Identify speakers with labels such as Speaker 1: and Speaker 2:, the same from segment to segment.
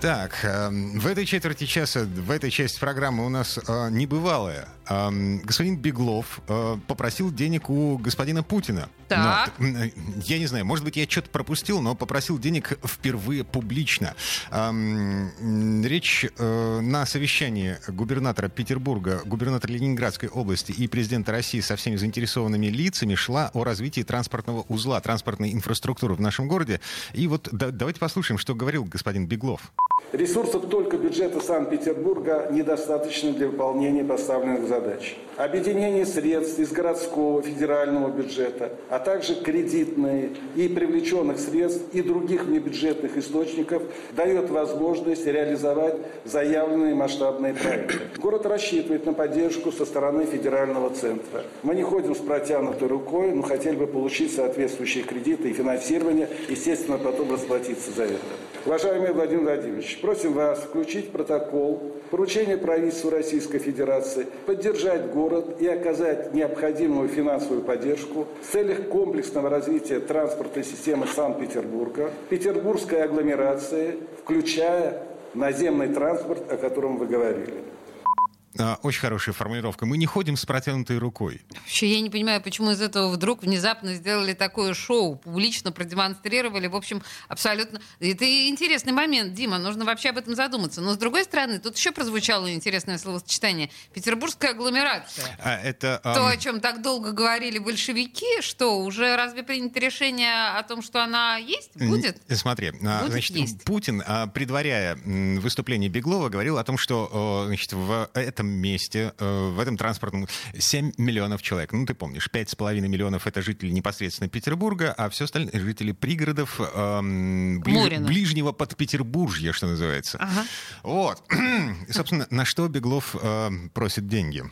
Speaker 1: Так, э, в этой четверти часа, в этой части программы у нас э, небывалое. Э, господин Беглов э, попросил денег у господина Путина.
Speaker 2: Так.
Speaker 1: Ну, э, я не знаю, может быть, я что-то пропустил, но попросил денег впервые публично. Эм, речь э, на совещании губернатора Петербурга, губернатора Ленинградской области и президента России со всеми заинтересованными лицами шла о развитии транспортного узла, транспортной инфраструктуры в нашем городе. И вот да- давайте послушаем, что говорил господин Беглов.
Speaker 3: Ресурсов только бюджета Санкт-Петербурга недостаточно для выполнения поставленных задач. Объединение средств из городского, федерального бюджета, а также кредитные и привлеченных средств и других внебюджетных источников дает возможность реализовать заявленные масштабные проекты. Город рассчитывает на поддержку со стороны федерального центра. Мы не ходим с протянутой рукой, но хотели бы получить соответствующие кредиты и финансирование, естественно, потом расплатиться за это. Уважаемый Владимир Владимирович, просим вас включить протокол поручение правительству Российской Федерации поддержать город и оказать необходимую финансовую поддержку в целях комплексного развития транспортной системы Санкт-Петербурга, петербургской агломерации, включая наземный транспорт, о котором вы говорили.
Speaker 1: А, Очень хорошая формулировка. Мы не ходим с протянутой рукой.
Speaker 2: Вообще, я не понимаю, почему из этого вдруг внезапно сделали такое шоу, публично продемонстрировали. В общем, абсолютно... Это интересный момент, Дима, нужно вообще об этом задуматься. Но, с другой стороны, тут еще прозвучало интересное словосочетание. Петербургская агломерация.
Speaker 1: А, это...
Speaker 2: То,
Speaker 1: ам,
Speaker 2: о чем так долго говорили большевики, что уже разве принято решение о том, что она есть? Будет?
Speaker 1: Смотри, а,
Speaker 2: Будет
Speaker 1: значит,
Speaker 2: есть.
Speaker 1: Путин, предваряя выступление Беглова, говорил о том, что значит, в этом месте, э, в этом транспортном 7 миллионов человек. Ну, ты помнишь, 5,5 миллионов — это жители непосредственно Петербурга, а все остальные — жители пригородов эм, ближ- ближнего подпетербуржья, что называется.
Speaker 2: Ага.
Speaker 1: Вот. Собственно, на что Беглов э, просит деньги?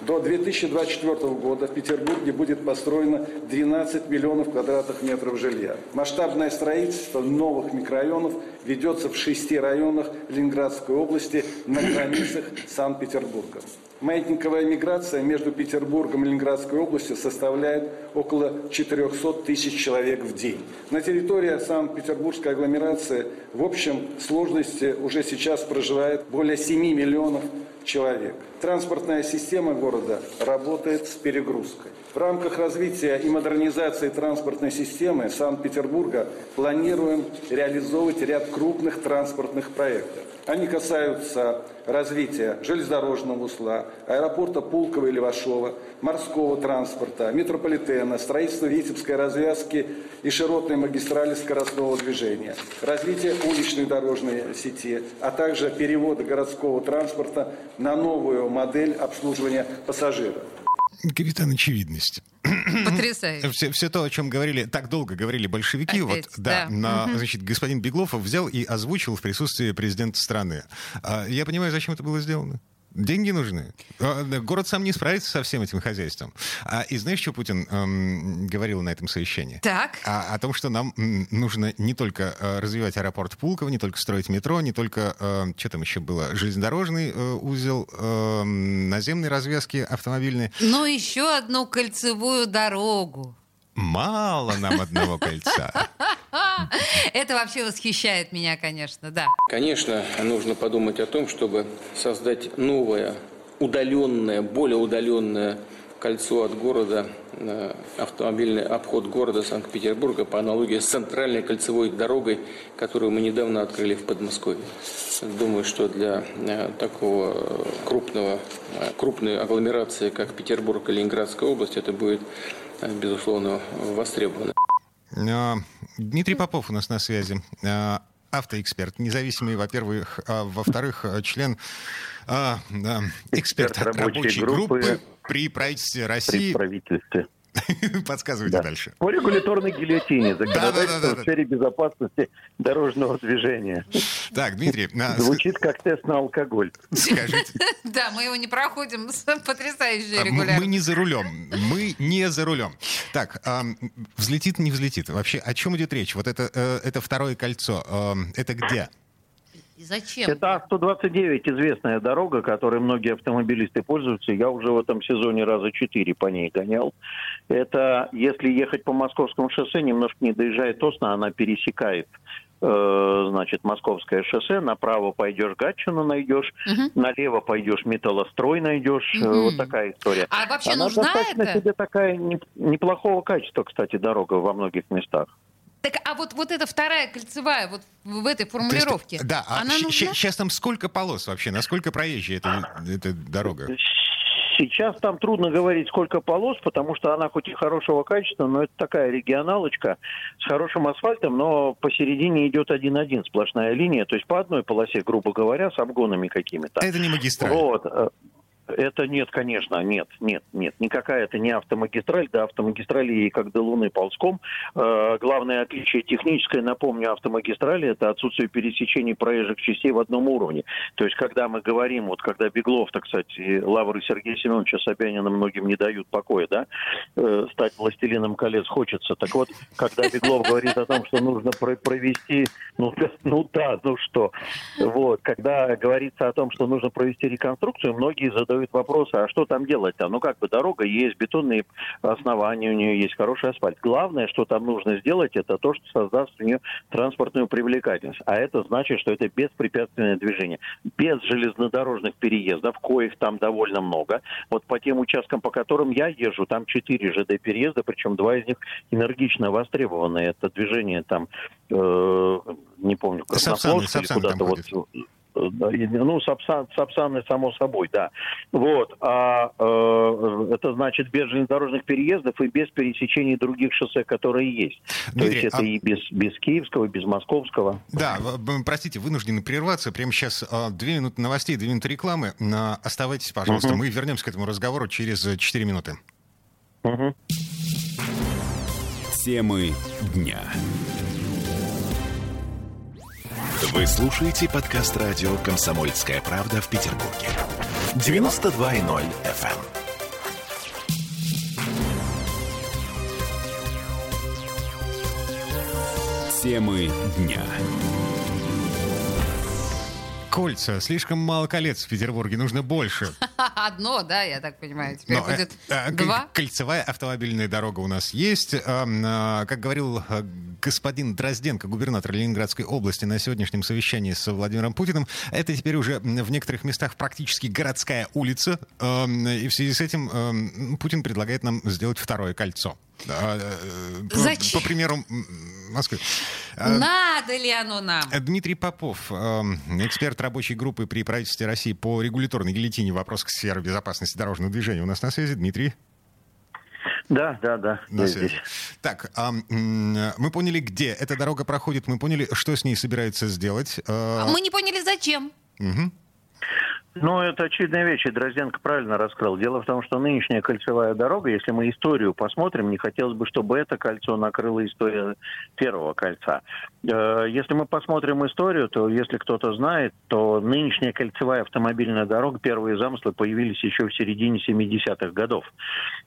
Speaker 3: До 2024 года в Петербурге будет построено 12 миллионов квадратных метров жилья. Масштабное строительство новых микрорайонов ведется в шести районах Ленинградской области на границах Санкт-Петербурга. Маятниковая миграция между Петербургом и Ленинградской областью составляет около 400 тысяч человек в день. На территории Санкт-Петербургской агломерации в общем сложности уже сейчас проживает более 7 миллионов человек. Транспортная система города работает с перегрузкой. В рамках развития и модернизации транспортной системы Санкт-Петербурга планируем реализовывать ряд крупных транспортных проектов. Они касаются развития железнодорожного узла, аэропорта Пулково и Левашова, морского транспорта, метрополитена, строительства Витебской развязки и широтной магистрали скоростного движения, развития уличной дорожной сети, а также перевода городского транспорта на новую модель обслуживания пассажиров.
Speaker 1: Капитан очевидность.
Speaker 2: Потрясающе.
Speaker 1: Все, все то, о чем говорили, так долго говорили большевики,
Speaker 2: Опять,
Speaker 1: вот, да,
Speaker 2: да.
Speaker 1: но, значит, господин Беглов взял и озвучил в присутствии президента страны. А, я понимаю, зачем это было сделано. Деньги нужны. Да, Город сам не справится со всем этим хозяйством. А, и знаешь, что Путин эм, говорил на этом совещании?
Speaker 2: Так.
Speaker 1: А, о том, что нам нужно не только э, развивать аэропорт Пулково, не только строить метро, не только, э, что там еще было, железнодорожный э, узел, э, наземные развязки автомобильные.
Speaker 2: Но еще одну кольцевую дорогу.
Speaker 1: Мало нам одного кольца.
Speaker 2: Это вообще восхищает меня, конечно, да.
Speaker 4: Конечно, нужно подумать о том, чтобы создать новое, удаленное, более удаленное кольцо от города, э, автомобильный обход города Санкт-Петербурга по аналогии с центральной кольцевой дорогой, которую мы недавно открыли в Подмосковье. Думаю, что для э, такого крупного, э, крупной агломерации, как Петербург и Ленинградская область, это будет, безусловно, востребовано.
Speaker 1: А, Дмитрий Попов у нас на связи. А, Автоэксперт, независимый, во-первых, а во-вторых, а, член а, да, эксперт
Speaker 5: Эксперт рабочей
Speaker 1: рабочей группы,
Speaker 5: группы
Speaker 1: при правительстве
Speaker 5: при
Speaker 1: России.
Speaker 5: правительстве.
Speaker 1: Подсказывайте
Speaker 5: Да.
Speaker 1: дальше.
Speaker 5: По регуляторной гильотине законодательства
Speaker 1: Да-да-да-да.
Speaker 5: в сфере безопасности дорожного движения.
Speaker 1: Так, Дмитрий, а,
Speaker 5: Звучит как тест на алкоголь.
Speaker 1: скажите,
Speaker 2: Да, мы его не проходим с потрясающей
Speaker 1: а, мы-
Speaker 2: регулярностью.
Speaker 1: мы не за рулем, мы не за рулем. Так, взлетит, не взлетит. Вообще, о чем идет речь? Вот это, э, это второе кольцо, это где?
Speaker 2: И зачем?
Speaker 5: Это А129, известная дорога, которой многие автомобилисты пользуются. Я уже в этом сезоне раза четыре по ней гонял. Это, если ехать по Московскому шоссе, немножко не доезжая Тосна, она пересекает э, значит, Московское шоссе, направо пойдешь Гатчину найдешь,
Speaker 2: Мгм.
Speaker 5: налево пойдешь Металлострой найдешь,
Speaker 2: Мгм.
Speaker 5: вот такая история.
Speaker 2: А вообще
Speaker 5: Она
Speaker 2: нужна
Speaker 5: достаточно
Speaker 2: это?
Speaker 5: себе такая не- неплохого качества, кстати, дорога во многих местах.
Speaker 2: Так, а вот, вот эта вторая кольцевая, вот в этой
Speaker 1: То есть,
Speaker 2: формулировке,
Speaker 1: да, а
Speaker 2: она нужна?
Speaker 1: сейчас там сколько полос вообще? Насколько проезжая эта, эта дорога?
Speaker 5: Сейчас там трудно говорить, сколько полос, потому что она хоть и хорошего качества, но это такая регионалочка с хорошим асфальтом, но посередине идет один-один сплошная линия, то есть по одной полосе, грубо говоря, с обгонами какими-то.
Speaker 1: Это не магистраль.
Speaker 5: Вот. Это нет, конечно, нет, нет, нет. Никакая это не автомагистраль, да, автомагистрали ей как до Луны ползком. Э, главное отличие техническое, напомню, автомагистрали это отсутствие пересечений проезжих частей в одном уровне. То есть, когда мы говорим, вот когда Беглов, так кстати, Лавры Сергея Семеновича Собянина многим не дают покоя, да, э, стать властелином колец хочется. Так вот, когда Беглов говорит о том, что нужно про- провести, ну, ну да, ну что, вот, когда говорится о том, что нужно провести реконструкцию, многие задают вопросы, а что там делать-то? Ну как бы дорога есть, бетонные основания у нее есть, хороший асфальт. Главное, что там нужно сделать, это то, что создаст у нее транспортную привлекательность. А это значит, что это беспрепятственное движение. Без железнодорожных переездов, коих там довольно много. Вот по тем участкам, по которым я езжу, там 4 ЖД переезда, причем два из них энергично востребованы. Это движение там, э, не помню, Краснофлотск или куда-то вот
Speaker 1: ходят.
Speaker 5: Э, Ну, Сапсан, Сапсаны, само собой, да. Вот. А э, это значит без железнодорожных переездов и без пересечений других шоссе, которые есть. То
Speaker 1: Дмитрий,
Speaker 5: есть это
Speaker 1: а-
Speaker 5: и без, без Киевского, и без Московского.
Speaker 1: Да, простите, вынуждены прерваться. Прямо сейчас а, две минуты новостей, две минуты рекламы. Оставайтесь, пожалуйста.
Speaker 5: Мгм.
Speaker 1: Мы вернемся к этому разговору через э, 4 минуты.
Speaker 5: Мгм.
Speaker 6: Темы дня. Вы слушаете подкаст радио «Комсомольская правда» в Петербурге. 92.0 FM. Темы дня.
Speaker 1: Кольца. Слишком мало колец в Петербурге. Нужно больше.
Speaker 2: Одно, да, я так понимаю. Теперь
Speaker 1: Но, э,
Speaker 2: будет
Speaker 1: э,
Speaker 2: два.
Speaker 1: коль- Кольцевая автомобильная дорога у нас есть. Эм, э, Как говорил э, господин Дрозденко, губернатор Ленинградской области на сегодняшнем совещании с Владимиром Путиным, это теперь уже в некоторых местах практически городская улица. Эм, И в связи с этим эм, Путин предлагает нам сделать второе кольцо. Э, э, по-
Speaker 2: Зачем?
Speaker 1: По примеру Москвы. Э,
Speaker 2: Надо ли оно нам?
Speaker 1: Дмитрий Попов, эксперт рабочей группы при правительстве России по регуляторной гильотине в вопросах сферы безопасности дорожного движения. У нас на связи Дмитрий.
Speaker 5: Да, да, да.
Speaker 1: На
Speaker 5: я
Speaker 1: связи.
Speaker 5: здесь.
Speaker 1: Так, а, мы поняли, где эта дорога проходит, мы поняли, что с ней собираются сделать. Э,
Speaker 2: А Мы не поняли, зачем.
Speaker 1: мгм.
Speaker 5: Ну, это очевидная вещь, и Дрозденко правильно раскрыл. Дело в том, что нынешняя кольцевая дорога, если мы историю посмотрим, не хотелось бы, чтобы это кольцо накрыла история первого кольца. Э, Если мы посмотрим историю, то если кто-то знает, то нынешняя кольцевая автомобильная дорога, первые замыслы появились еще в середине 70-х годов.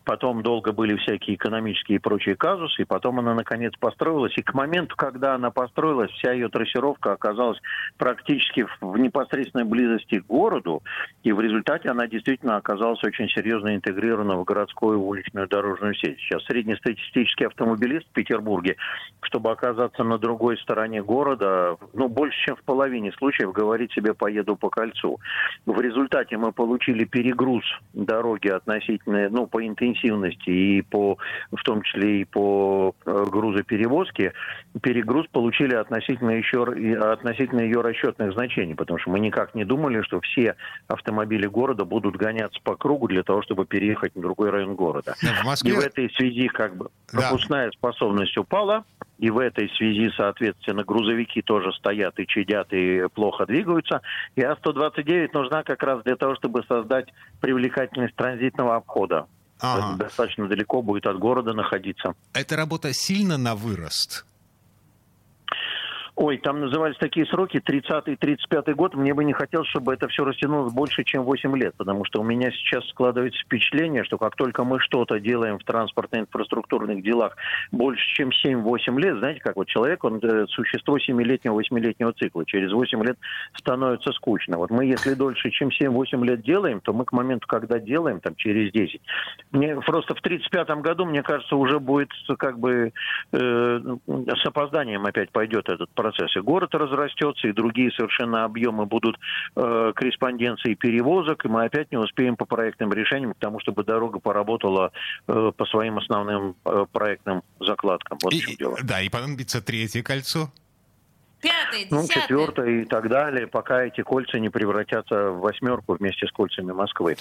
Speaker 5: Потом долго были всякие экономические и прочие казусы, и потом она наконец построилась. И к моменту, когда она построилась, вся ее трассировка оказалась практически в непосредственной близости к городу, и в результате она действительно оказалась очень серьезно интегрирована в городскую уличную дорожную сеть. Сейчас среднестатистический автомобилист в Петербурге, чтобы оказаться на другой стороне города, ну, больше, чем в половине случаев говорит себе «поеду по кольцу». В результате мы получили перегруз дороги относительно, ну, по интенсивности и по, в том числе и по э, грузоперевозке, перегруз получили относительно еще относительно ее расчетных значений, потому что мы никак не думали, что все автомобили города будут гоняться по кругу для того, чтобы переехать на другой район города.
Speaker 1: В
Speaker 5: И
Speaker 1: Москве...
Speaker 5: в этой связи как бы
Speaker 1: Да.
Speaker 5: пропускная способность упала, и в этой связи, соответственно, грузовики тоже стоят и чадят, и плохо двигаются. И А-129 нужна как раз для того, чтобы создать привлекательность транзитного обхода.
Speaker 1: Ага.
Speaker 5: Достаточно далеко будет от города находиться.
Speaker 1: Эта работа сильно на вырост.
Speaker 5: Ой, там назывались такие сроки, 30-35 год. Мне бы не хотелось, чтобы это все растянулось больше, чем 8 лет, потому что у меня сейчас складывается впечатление, что как только мы что-то делаем в транспортно-инфраструктурных делах больше, чем 7-8 лет, знаете, как вот человек, он э, существо 7-летнего, 8-летнего цикла. Через 8 лет становится скучно. Вот мы, если дольше, чем 7-8 лет делаем, то мы к моменту, когда делаем, там, через 10, мне просто в 35 году, мне кажется, уже будет как бы э, с опозданием опять пойдет этот процесс. И город разрастется, и другие совершенно объемы будут э, корреспонденции перевозок, и мы опять не успеем по проектным решениям к тому, чтобы дорога поработала э, по своим основным э, проектным закладкам. Вот
Speaker 1: и,
Speaker 5: в чем дело.
Speaker 1: Да, и понадобится третье кольцо.
Speaker 2: Пятое,
Speaker 5: Ну, четвертое и так далее, пока эти кольца не превратятся в восьмерку вместе с кольцами Москвы.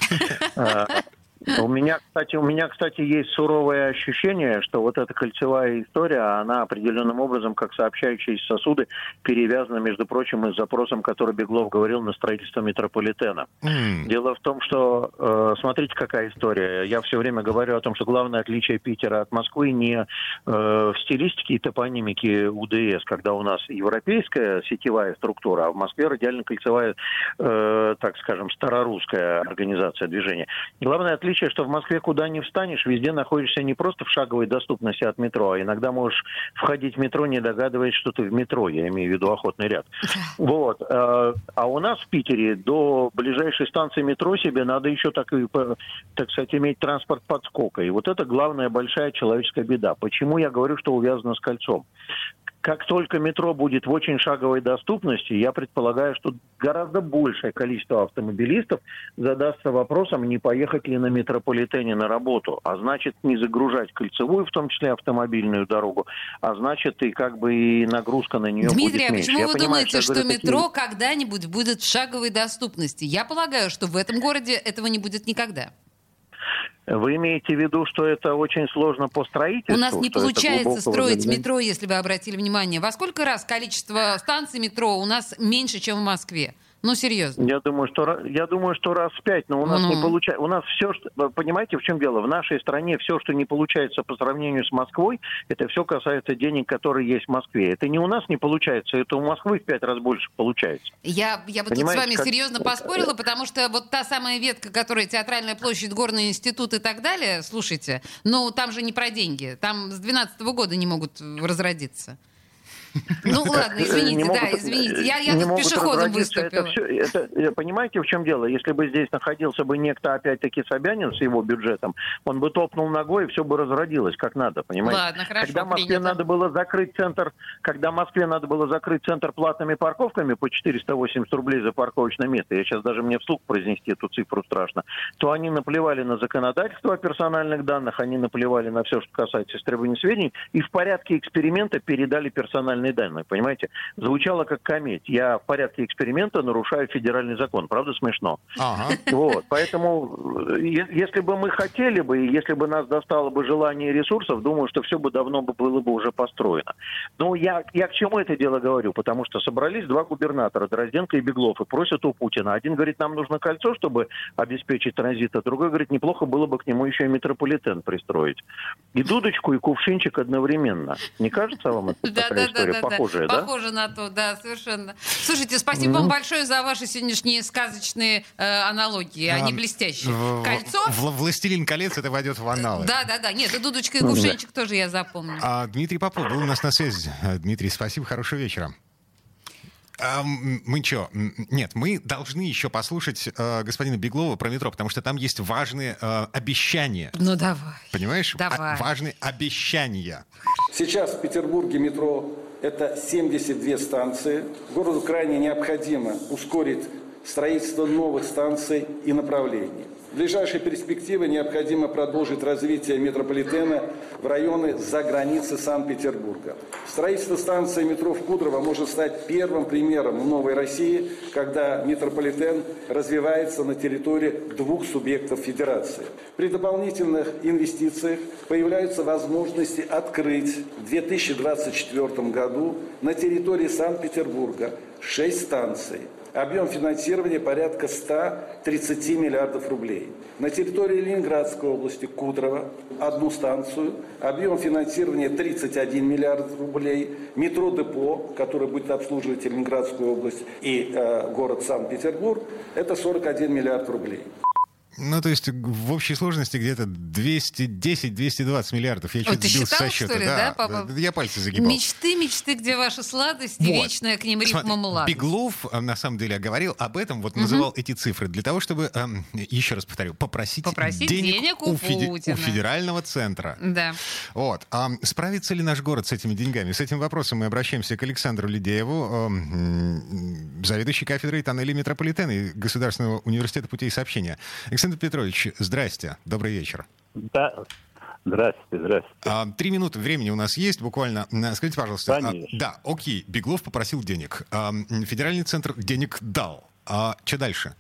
Speaker 5: У меня, кстати, у меня, кстати, есть суровое ощущение, что вот эта кольцевая история, она определенным образом, как сообщающиеся сосуды, перевязана, между прочим, и с запросом, который Беглов говорил на строительство метрополитена.
Speaker 1: М,
Speaker 5: Дело в том, что, э, смотрите, какая история. Я все время говорю о том, что главное отличие Питера от Москвы не э, в стилистике и топонимике УДС, когда у нас европейская сетевая структура, а в Москве радиально-кольцевая, э, так скажем, старорусская организация движения. Главное отличие, что в Москве куда не встанешь, везде находишься не просто в шаговой доступности от метро, а иногда можешь входить в метро, не догадываясь, что ты в метро, я имею в виду охотный ряд. Вот. э, А у нас в Питере до ближайшей станции метро себе надо еще так, так сказать, иметь транспорт подскока. И вот это главная большая человеческая беда. Почему я говорю, что увязано с кольцом? Как только метро будет в очень шаговой доступности, я предполагаю, что гораздо большее количество автомобилистов задастся вопросом, не поехать ли на метрополитене на работу, а значит не загружать кольцевую, в том числе автомобильную дорогу, а значит и как бы и нагрузка на нее
Speaker 2: Дмитрий,
Speaker 5: будет
Speaker 2: а
Speaker 5: меньше.
Speaker 2: почему
Speaker 5: Я
Speaker 2: вы
Speaker 5: понимаю,
Speaker 2: думаете,
Speaker 5: я
Speaker 2: что
Speaker 5: говорю такие-
Speaker 2: метро когда-нибудь будет в шаговой доступности? Я полагаю, что в этом городе этого не будет никогда.
Speaker 5: Вы имеете в виду, что это очень сложно по строительству?
Speaker 2: У нас не получается строить
Speaker 5: заглядения?
Speaker 2: метро, если вы обратили внимание. Во сколько раз количество станций метро у нас меньше, чем в Москве? Ну, серьезно.
Speaker 5: Я думаю, что я думаю, что раз в пять, но у нас
Speaker 2: Ну.
Speaker 5: не получается. У нас все, что понимаете, в чем дело? В нашей стране все, что не получается по сравнению с Москвой, это все касается денег, которые есть в Москве. Это не у нас не получается, это у Москвы в пять раз больше получается.
Speaker 2: Я, я бы тут с
Speaker 5: Понимаете,
Speaker 2: вами
Speaker 5: как-
Speaker 2: серьезно поспорила, потому что вот та самая ветка, которая театральная площадь, горный институт и так далее, слушайте, ну там же не про деньги. Там с 12 года не могут разродиться. Ну ладно,
Speaker 5: Не
Speaker 2: извините, да,
Speaker 5: могут-
Speaker 2: извините. Я, я
Speaker 5: не
Speaker 2: тут пешеходом выступила.
Speaker 5: Это это- э, понимаете, в чем дело? Если бы здесь находился бы некто, опять-таки, Собянин с его бюджетом, он бы топнул ногой, и все бы разродилось как надо, понимаете?
Speaker 2: Ладно, хорошо,
Speaker 5: когда Москве
Speaker 2: принято.
Speaker 5: надо было закрыть центр, когда Москве надо было закрыть центр платными парковками по 480 рублей за парковочное место, я сейчас даже мне вслух произнести эту цифру страшно, то они наплевали на законодательство о персональных данных, они наплевали на все, что касается истребования сведений, и в порядке эксперимента передали персональные данные, понимаете? Звучало как кометь. Я в порядке эксперимента нарушаю федеральный закон. Правда смешно?
Speaker 1: Ага.
Speaker 5: Вот, поэтому, э, если бы мы хотели бы, и если бы нас достало бы желание и ресурсов, думаю, что все бы давно бы было бы уже построено. Но я, я к чему это дело говорю? Потому что собрались два губернатора, Дрозденко и Беглов, и просят у Путина. Один говорит, нам нужно кольцо, чтобы обеспечить транзит, а другой говорит, неплохо было бы к нему еще и метрополитен пристроить. И дудочку, и кувшинчик одновременно. Не кажется вам это
Speaker 2: Да,
Speaker 5: такая
Speaker 2: да,
Speaker 5: история?
Speaker 2: да, да,
Speaker 5: Похожая,
Speaker 2: да.
Speaker 5: да?
Speaker 2: Похоже на то, да, совершенно. Слушайте, спасибо вам большое за ваши сегодняшние сказочные э, аналогии. Они
Speaker 1: А,
Speaker 2: блестящие.
Speaker 1: в-
Speaker 2: Кольцо?
Speaker 1: в- «Властелин колец» это войдет в аналы.
Speaker 2: Да, да, да. Нет, и дудочка и
Speaker 5: Ну, да.
Speaker 2: кувшинчик тоже я запомню.
Speaker 1: А, Дмитрий Попов был у нас на связи. А, Дмитрий, спасибо, хорошего вечера. А, мы что? Нет, мы должны еще послушать э, господина Беглова про метро, потому что там есть важные э, обещания.
Speaker 2: Ну давай.
Speaker 1: Понимаешь?
Speaker 2: Давай.
Speaker 1: А- важные обещания.
Speaker 3: Сейчас в Петербурге метро – это 72 станции. Городу крайне необходимо ускорить строительство новых станций и направлений. В ближайшей перспективе необходимо продолжить развитие метрополитена в районы за границей Санкт-Петербурга. Строительство станции метро в Кудрово может стать первым примером новой России, когда метрополитен развивается на территории двух субъектов федерации. При дополнительных инвестициях появляются возможности открыть в 2024 году на территории Санкт-Петербурга 6 станций. Объем финансирования порядка 130 миллиардов рублей. На территории Ленинградской области Кудрово одну станцию. Объем финансирования 31 миллиард рублей. Метро Депо, которое будет обслуживать Ленинградскую область и э, город Санкт-Петербург, это 41 миллиард рублей.
Speaker 1: Ну, то есть в общей сложности где-то 210-220 миллиардов. Я чуть сбился со счета.
Speaker 2: Что ли,
Speaker 1: да,
Speaker 2: да, папа?
Speaker 1: Я пальцы загибал.
Speaker 2: Мечты, мечты, где ваша сладость, вот. вечная к ним рифма младость.
Speaker 1: Беглов, э, на самом деле, говорил об этом, вот называл угу. эти цифры для того, чтобы, эм, еще раз повторю, попросить,
Speaker 2: попросить денег, денег у,
Speaker 1: у, феди- у федерального центра.
Speaker 2: Да.
Speaker 1: Вот. А справится ли наш город с этими деньгами? С этим вопросом мы обращаемся к Александру Лидееву, э, заведующий кафедрой тоннелей метрополитена и Государственного университета путей сообщения. Александр Петрович, Здрасте, добрый вечер.
Speaker 7: Да, Здравствуйте, здравствуйте.
Speaker 1: А, три минуты времени у нас есть буквально. Скажите, пожалуйста.
Speaker 7: А,
Speaker 1: Конечно. Да, окей, Беглов попросил денег. А, федеральный центр денег дал. А что дальше?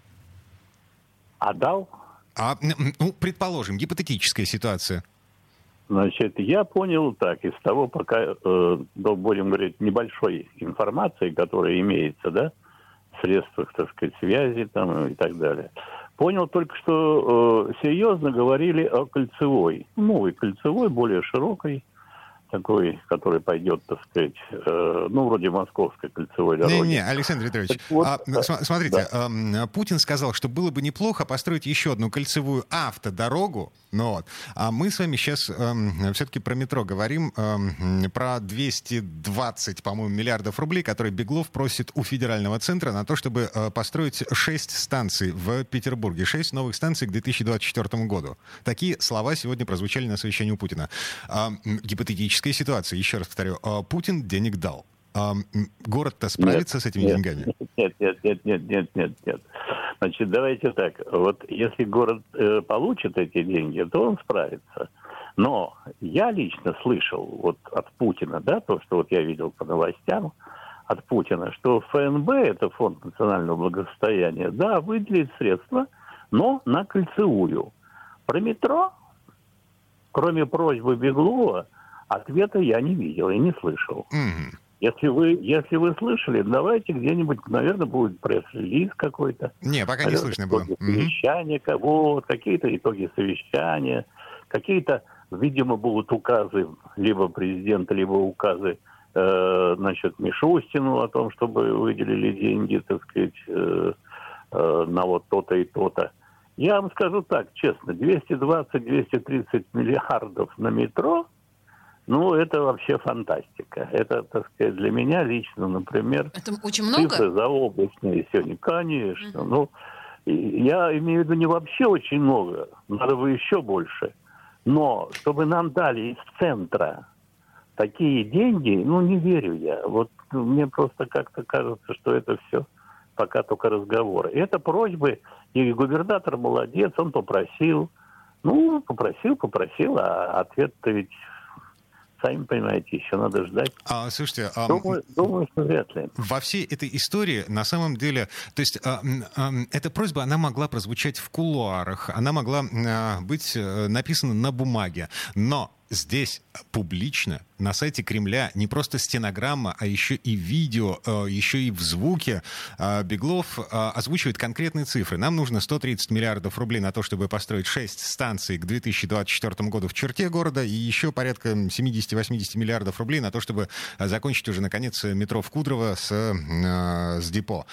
Speaker 7: А дал?
Speaker 1: А, ну, предположим, гипотетическая ситуация.
Speaker 7: Значит, я понял так, из того, пока, э, будем говорить, небольшой информации, которая имеется, да, в средствах, так сказать, связи там и так далее – Понял только, что э, серьезно говорили о кольцевой. Новой кольцевой, более широкой, такой, который пойдет, так сказать, э, ну, вроде московской кольцевой дороги.
Speaker 1: Не-не, Александр Петрович, вот, а, да, смотрите, да. э, Путин сказал, что было бы неплохо построить еще одну кольцевую автодорогу, ну, вот. А мы с вами сейчас э, эм, все-таки про метро говорим, э, про 220, по-моему, миллиардов рублей, которые Беглов просит у федерального центра на то, чтобы э, построить 6 станций в Петербурге. 6 новых станций к 2024 году. Такие слова сегодня прозвучали на совещании у Путина. Э, гипотетическая ситуация, еще раз повторю, э, Путин денег дал. Э, город-то справится нет, с этими
Speaker 7: нет,
Speaker 1: деньгами?
Speaker 7: Нет, нет, нет, нет, нет, нет, нет. Значит, давайте так. Вот если город э, получит эти деньги, то он справится. Но я лично слышал вот от Путина, да, то, что вот я видел по новостям от Путина, что ФНБ, это Фонд национального благосостояния, да, выделит средства, но на кольцевую. Про метро, кроме просьбы Беглова, ответа я не видел и не слышал. Mm-hmm. Если вы, если вы слышали, давайте где-нибудь, наверное, будет пресс-релиз какой-то.
Speaker 1: Не, пока не слышно было.
Speaker 7: Совещания, mm-hmm. вот, какие-то итоги совещания, какие-то, видимо, будут указы либо президента, либо указы э, значит, Мишустину о том, чтобы выделили деньги, так сказать, э, э, на вот то-то и то-то. Я вам скажу так, честно, 220-230 миллиардов на метро – ну, это вообще фантастика. Это, так сказать, для меня лично, например,
Speaker 2: это очень много?
Speaker 7: цифры заоблачные сегодня. Конечно. Угу. Ну, я имею в виду не вообще очень много, надо бы еще больше. Но чтобы нам дали из центра такие деньги, ну, не верю я. Вот мне просто как-то кажется, что это все пока только разговоры. Это просьбы, и губернатор молодец, он попросил. Ну, попросил, попросил, а ответ-то ведь сами понимаете, еще надо ждать.
Speaker 1: А, слушайте, а,
Speaker 7: думаю, думаю, что вряд ли.
Speaker 1: Во всей этой истории, на самом деле, то есть а, а, эта просьба, она могла прозвучать в кулуарах, она могла а, быть а, написана на бумаге, но здесь публично на сайте Кремля не просто стенограмма, а еще и видео, э, еще и в звуке э, Беглов э, озвучивает конкретные цифры. Нам нужно 130 миллиардов рублей на то, чтобы построить 6 станций к 2024 году в черте города и еще порядка 70-80 миллиардов рублей на то, чтобы закончить уже, наконец, метро в Кудрово с, с депо.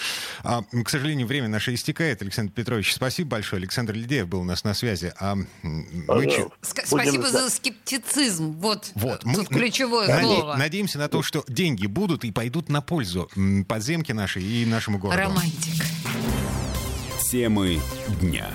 Speaker 1: А, к сожалению, время наше истекает. Александр Петрович, спасибо большое. Александр Лидеев был у нас на связи. А
Speaker 2: вы... Спасибо за скептицизм. Вот, вот. Мы, ключевое
Speaker 1: наде-
Speaker 2: слово.
Speaker 1: Надеемся на то, что деньги будут и пойдут на пользу подземке нашей и нашему городу.
Speaker 2: Романтик.
Speaker 6: Темы дня.